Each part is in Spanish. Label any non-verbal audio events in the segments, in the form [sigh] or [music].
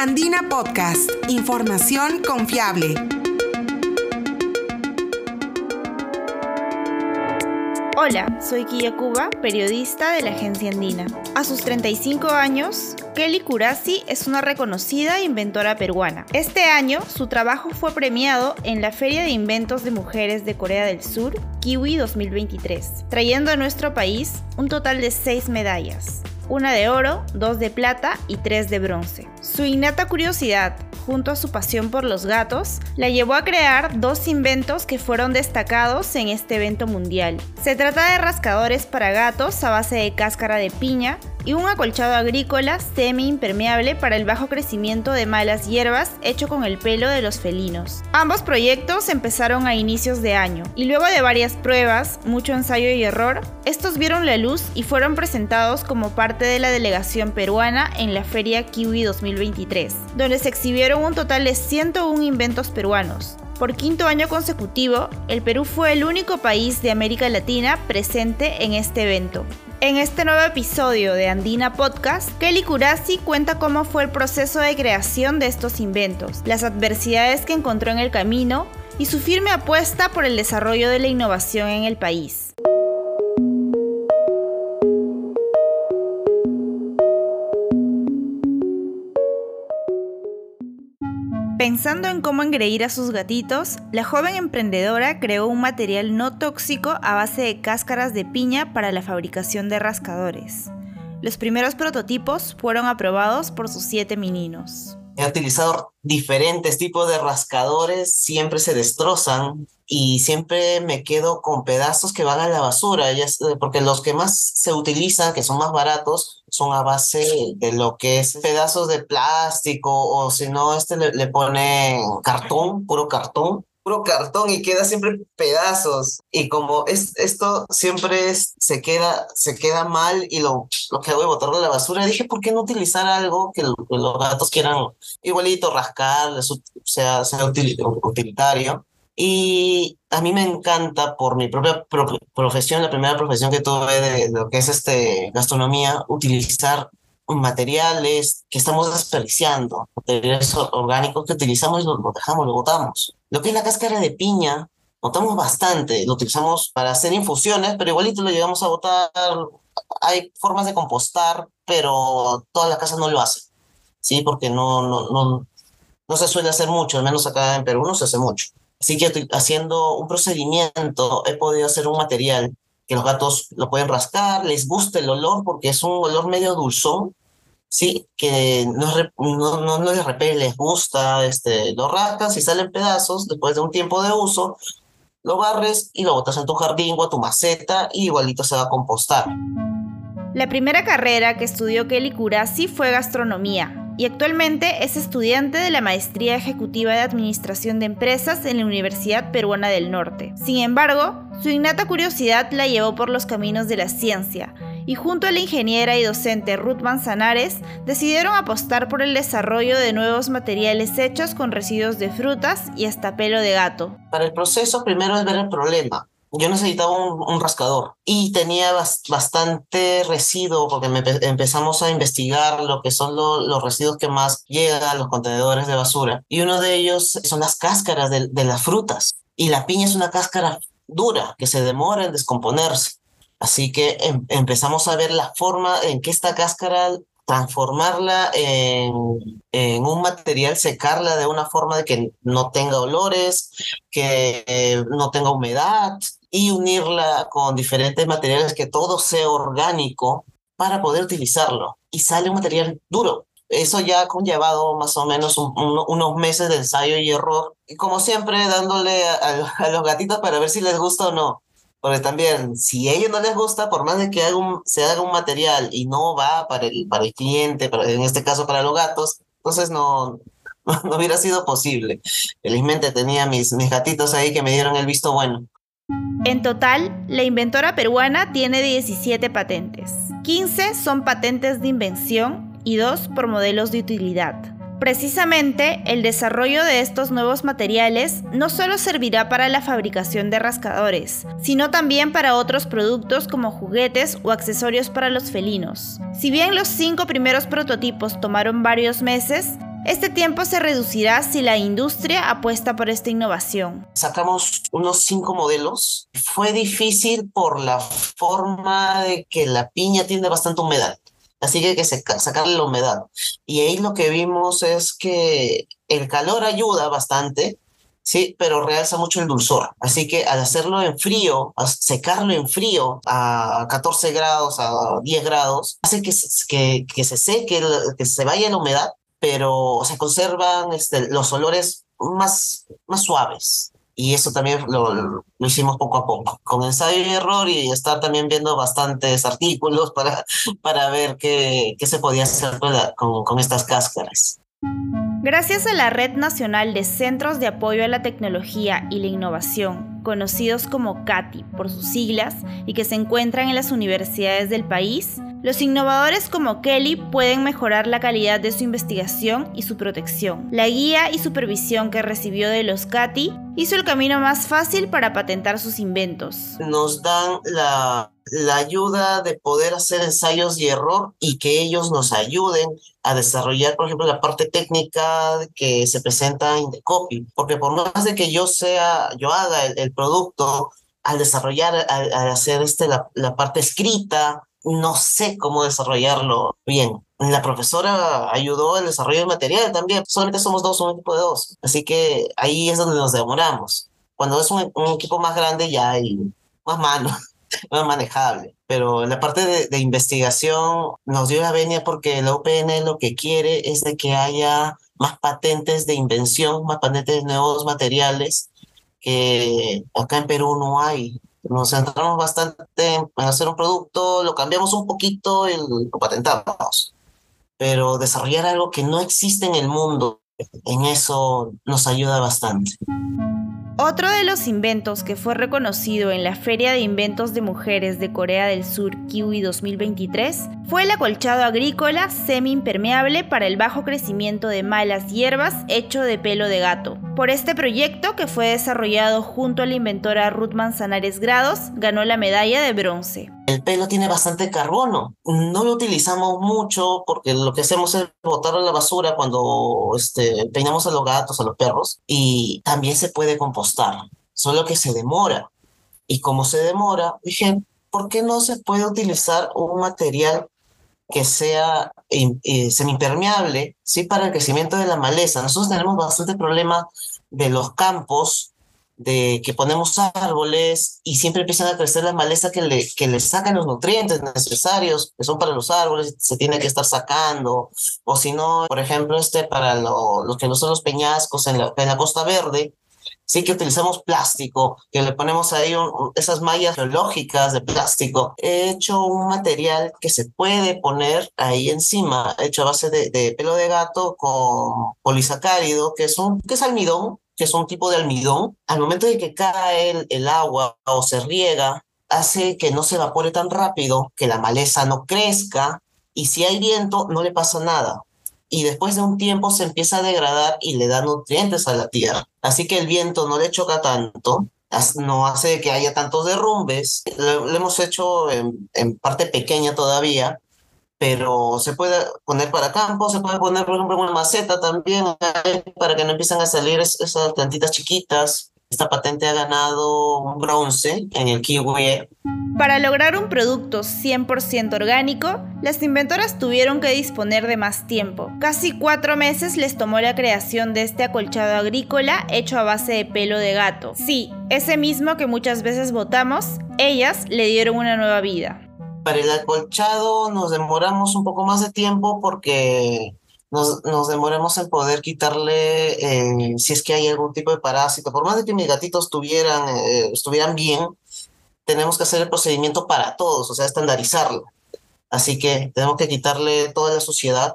Andina Podcast, información confiable. Hola, soy Kia Cuba, periodista de la agencia Andina. A sus 35 años, Kelly Curasi es una reconocida inventora peruana. Este año, su trabajo fue premiado en la Feria de Inventos de Mujeres de Corea del Sur, Kiwi 2023, trayendo a nuestro país un total de 6 medallas una de oro, dos de plata y tres de bronce. Su innata curiosidad, junto a su pasión por los gatos, la llevó a crear dos inventos que fueron destacados en este evento mundial. Se trata de rascadores para gatos a base de cáscara de piña, y un acolchado agrícola semi-impermeable para el bajo crecimiento de malas hierbas hecho con el pelo de los felinos. Ambos proyectos empezaron a inicios de año y luego de varias pruebas, mucho ensayo y error, estos vieron la luz y fueron presentados como parte de la delegación peruana en la Feria Kiwi 2023, donde se exhibieron un total de 101 inventos peruanos, por quinto año consecutivo, el Perú fue el único país de América Latina presente en este evento. En este nuevo episodio de Andina Podcast, Kelly Curasi cuenta cómo fue el proceso de creación de estos inventos, las adversidades que encontró en el camino y su firme apuesta por el desarrollo de la innovación en el país. Pensando en cómo engreír a sus gatitos, la joven emprendedora creó un material no tóxico a base de cáscaras de piña para la fabricación de rascadores. Los primeros prototipos fueron aprobados por sus siete meninos. He utilizado diferentes tipos de rascadores, siempre se destrozan y siempre me quedo con pedazos que van a la basura, ya, porque los que más se utilizan, que son más baratos, son a base de lo que es pedazos de plástico o si no, este le, le ponen cartón, puro cartón puro cartón y queda siempre pedazos. Y como es, esto siempre es, se, queda, se queda mal y lo, lo que hago es botarlo a la basura, dije, ¿por qué no utilizar algo que, los gatos quieran igualito rascar, sea, sea utilitario? Y a mí me encanta por mi propia profesión, la primera profesión que tuve de, lo que es este gastronomía, utilizar materiales que estamos desperdiciando, materiales orgánicos que utilizamos y los dejamos, lo botamos. Lo que es la cáscara de piña, botamos bastante, lo utilizamos para hacer infusiones, pero igualito lo llegamos a botar. Hay formas de compostar, pero todas las casas no lo hacen, ¿sí? Porque no, no, no, no se suele hacer mucho, al menos acá en Perú no se hace mucho. Así que haciendo un procedimiento he podido hacer un material que los gatos lo pueden rascar, les gusta el olor porque es un olor medio dulzón, sí, que no, no, no, les repele, les gusta, este, lo rascas y salen pedazos después de un tiempo de uso, lo barres y lo botas en tu jardín o a tu maceta y igualito se va a compostar. La primera carrera que estudió Kelly Curasi fue gastronomía y actualmente es estudiante de la Maestría Ejecutiva de Administración de Empresas en la Universidad Peruana del Norte. Sin embargo, su innata curiosidad la llevó por los caminos de la ciencia y junto a la ingeniera y docente Ruth Manzanares decidieron apostar por el desarrollo de nuevos materiales hechos con residuos de frutas y hasta pelo de gato. Para el proceso primero es ver el problema yo necesitaba un, rascador y tenía bastante residuo porque empezamos a investigar lo que son los residuos que más llegan a los contenedores de basura. Y uno de ellos son las cáscaras de, las frutas. Y la piña es una cáscara dura que se demora en descomponerse. Así que em, empezamos a ver la forma en que esta cáscara transformarla en, en, un material, secarla de una forma de que no tenga olores, que eh, no tenga humedad y unirla con diferentes materiales, que todo sea orgánico para poder utilizarlo. Y sale un material duro. Eso ya ha conllevado más o menos unos meses de ensayo y error. Y como siempre, dándole a los gatitos para ver si les gusta o no. Porque también, si a ellos no les gusta, por más de que se haga un material y no va para el, para el cliente, en este caso para los gatos, entonces no, [laughs] no, hubiera sido posible. Felizmente tenía mis, mis gatitos ahí que me dieron el visto bueno. En total, la inventora peruana tiene 17 patentes. 15 son patentes de invención y 2 por modelos de utilidad. Precisamente, el desarrollo de estos nuevos materiales no solo servirá para la fabricación de rascadores, sino también para otros productos como juguetes o accesorios para los felinos. Si bien los cinco primeros prototipos tomaron varios meses, Este tiempo se reducirá si la industria apuesta por esta innovación. Sacamos unos cinco modelos. Fue difícil por la forma de que la piña tiene bastante humedad. Así que hay que sacarle la humedad. Y ahí lo que vimos es que el calor ayuda bastante, sí, pero realza mucho el dulzor. Así que al hacerlo en frío, secarlo en frío a 14 grados, a 10 grados, hace que, que, que se seque, que se vaya la humedad, pero se conservan este, los olores más, más suaves y eso también lo, lo, hicimos poco a poco, con ensayo y error y estar también viendo bastantes artículos para, [laughs] para ver qué, qué se podía hacer con, con estas cáscaras. Gracias a la Red Nacional de Centros de Apoyo a la Tecnología y la Innovación, conocidos como CATI por sus siglas y que se encuentran en las universidades del país, los innovadores como Kelly pueden mejorar la calidad de su investigación y su protección. La guía y supervisión que recibió de los CATI hizo el camino más fácil para patentar sus inventos. Nos dan la, la ayuda de poder hacer ensayos y error y que ellos nos ayuden a desarrollar, por ejemplo, la parte técnica que se presenta en The Copy. Porque por más de que yo sea, yo haga el, el producto, al desarrollar, al, al hacer este, la, la parte escrita, no sé cómo desarrollarlo bien. La profesora ayudó al desarrollo del material también. Solamente somos dos, un equipo de dos. Así que ahí es donde nos demoramos. Cuando es un, un equipo más grande ya hay más mano, [laughs] más manejable. Pero la parte de, de, investigación nos dio la venia porque la UPN lo que quiere es de que haya más patentes de invención, más patentes de nuevos materiales que acá en Perú no hay nos centramos bastante en hacer un producto, lo cambiamos un poquito y lo patentamos. Pero desarrollar algo que no existe en el mundo, en eso nos ayuda bastante. Otro de los inventos que fue reconocido en la Feria de Inventos de Mujeres de Corea del Sur Kiwi 2023 fue el acolchado agrícola semi-impermeable para el bajo crecimiento de malas hierbas hecho de pelo de gato. Por este proyecto, que fue desarrollado junto a la inventora Ruth Manzanares Grados, ganó la medalla de bronce. El pelo tiene bastante carbono. No lo utilizamos mucho porque lo que hacemos es botarlo a la basura cuando este, peinamos a los gatos, a los perros, y también se puede compostar, solo que se demora. Y como se demora, dije, ¿por qué no se puede utilizar un material que sea eh, semipermeable, ¿sí? Para el crecimiento de la maleza. Nosotros tenemos bastante problema de los campos, de que ponemos árboles y siempre empiezan a crecer la maleza que le, que le sacan los nutrientes necesarios que son para los árboles, se tiene que estar sacando. O si no, por ejemplo, este para lo, los que no son los peñascos en la, en la Costa Verde, sí que utilizamos plástico, que le ponemos ahí un, esas mallas geológicas de plástico. He hecho un material que se puede poner ahí encima, hecho a base de, de pelo de gato con polisacárido, que es, un, que es almidón, que es un tipo de almidón. Al momento de que cae el, el agua o se riega, hace que no se evapore tan rápido, que la maleza no crezca, y si hay viento no le pasa nada y después de un tiempo se empieza a degradar y le da nutrientes a la tierra. Así que el viento no le choca tanto, no hace que haya tantos derrumbes. Lo hemos hecho en, en, parte pequeña todavía, pero se puede poner para campo, se puede poner, por ejemplo, una maceta también para que no empiecen a salir esas plantitas chiquitas. Esta patente ha ganado un bronce en el Kiwi. Para lograr un producto 100% orgánico, las inventoras tuvieron que disponer de más tiempo. Casi cuatro meses les tomó la creación de este acolchado agrícola hecho a base de pelo de gato. Sí, ese mismo que muchas veces votamos, ellas le dieron una nueva vida. Para el acolchado nos demoramos un poco más de tiempo porque nos, nos demoremos en poder quitarle eh, si es que hay algún tipo de parásito. Por más de que mis gatitos tuvieran, eh, estuvieran bien, tenemos que hacer el procedimiento para todos, o sea, estandarizarlo. Así que tenemos que quitarle toda la suciedad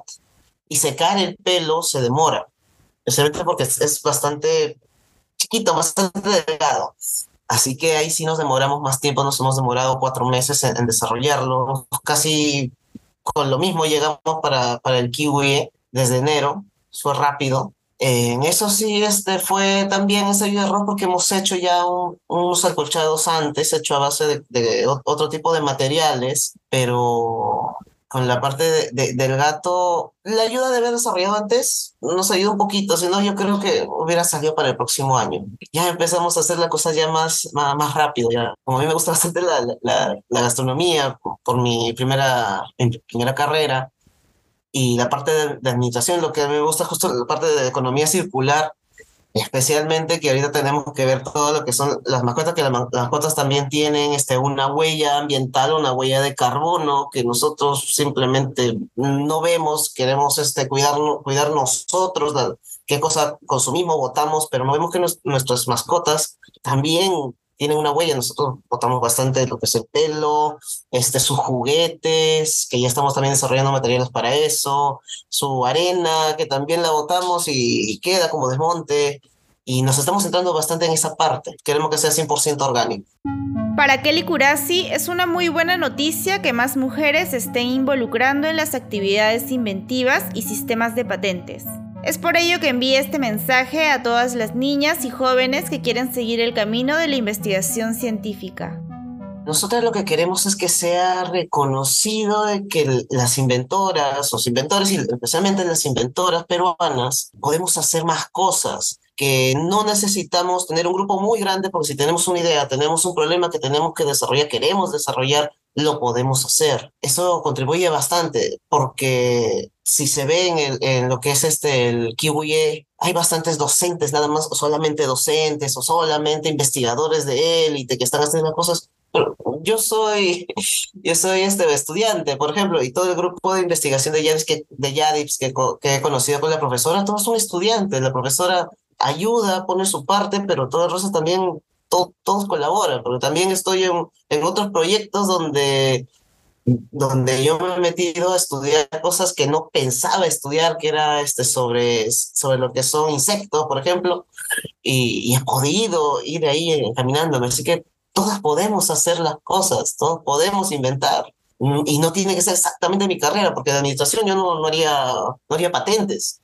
y secar el pelo se demora, especialmente porque es, es bastante chiquito, bastante delgado. Así que ahí sí nos demoramos más tiempo, nos hemos demorado cuatro meses en, en desarrollarlo. Casi con lo mismo llegamos para, para el kiwi desde enero, fue rápido. En eso sí, este fue también ese error porque hemos hecho ya un, unos acolchados antes, hecho a base de, de, otro tipo de materiales, pero con la parte de, del gato, la ayuda de haber desarrollado antes nos ayuda un poquito, si no yo creo que hubiera salido para el próximo año. Ya empezamos a hacer la cosa ya más, más, más rápido, ya. Como a mí me gusta bastante la, la, la gastronomía por mi primera, primera carrera y la parte de, de administración, lo que me gusta justo la parte de economía circular, Especialmente que ahorita tenemos que ver todo lo que son las mascotas, que las, mascotas también tienen este, una huella ambiental, una huella de carbono que nosotros simplemente no vemos, queremos este, cuidar, cuidar nosotros, qué cosa consumimos, votamos, pero no vemos que nuestras mascotas también tienen una huella. Nosotros botamos bastante lo que es el pelo, este, sus juguetes, que ya estamos también desarrollando materiales para eso, su arena, que también la botamos y, queda como desmonte. Y nos estamos centrando bastante en esa parte. Queremos que sea 100% orgánico. Para Kelly Curasi es una muy buena noticia que más mujeres estén involucrando en las actividades inventivas y sistemas de patentes. Es por ello que envíe este mensaje a todas las niñas y jóvenes que quieren seguir el camino de la investigación científica. Nosotros lo que queremos es que sea reconocido de que las inventoras, los inventores y especialmente las inventoras peruanas, podemos hacer más cosas, que no necesitamos tener un grupo muy grande porque si tenemos una idea, tenemos un problema que tenemos que desarrollar, queremos desarrollar, lo podemos hacer. Eso contribuye bastante porque si se ve en, en lo que es este, el QE, hay bastantes docentes, nada más, solamente docentes, o solamente investigadores de élite que están haciendo cosas. Yo soy, [laughs] yo soy este estudiante, por ejemplo, y todo el grupo de investigación de Yadips que, de Yadips que, he conocido con la profesora, todos son estudiantes. La profesora ayuda, pone su parte, pero todo el también todos colaboran, porque también estoy en, en otros proyectos donde, donde yo me he metido a estudiar cosas que no pensaba estudiar, que era este, sobre, sobre lo que son insectos, por ejemplo, y, y he podido ir ahí caminándome. Así que todas podemos hacer las cosas, todos podemos inventar. Y no tiene que ser exactamente mi carrera, porque de administración yo no, haría, no haría patentes.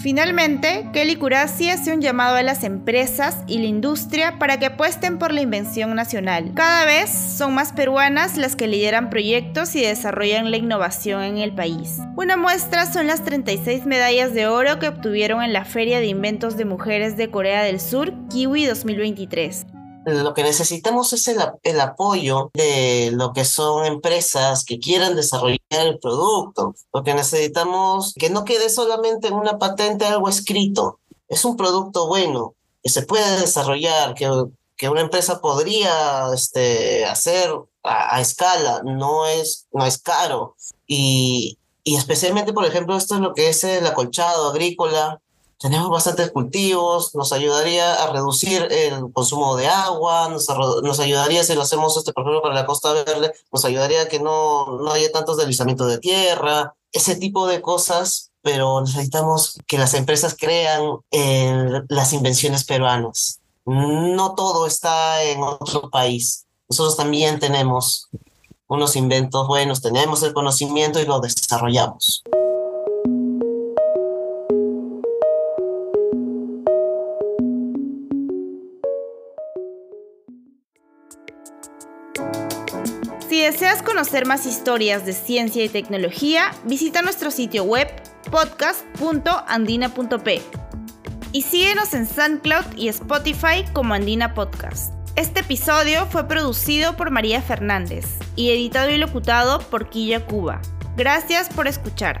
Finalmente, Kelly Curasi hace un llamado a las empresas y la industria para que apuesten por la invención nacional. Cada vez son más peruanas las que lideran proyectos y desarrollan la innovación en el país. Una muestra son las 36 medallas de oro que obtuvieron en la Feria de Inventos de Mujeres de Corea del Sur, Kiwi 2023 lo que necesitamos es el, apoyo de lo que son empresas que quieran desarrollar el producto. Lo que necesitamos que no quede solamente en una patente algo escrito. Es un producto bueno que se puede desarrollar, que, que una empresa podría este, hacer a, a, escala. No es, no es caro. Y, y especialmente, por ejemplo, esto es lo que es el acolchado agrícola tenemos bastantes cultivos, nos ayudaría a reducir el consumo de agua, nos, nos ayudaría si lo hacemos, este, ejemplo, para la Costa Verde, nos ayudaría a que no, no haya tantos deslizamientos de tierra, ese tipo de cosas, pero necesitamos que las empresas crean eh, las invenciones peruanas. No todo está en otro país. Nosotros también tenemos unos inventos buenos, tenemos el conocimiento y lo desarrollamos. Si deseas conocer más historias de ciencia y tecnología, visita nuestro sitio web podcast.andina.p y síguenos en SoundCloud y Spotify como Andina Podcast. Este episodio fue producido por María Fernández y editado y locutado por Quilla Cuba. Gracias por escuchar.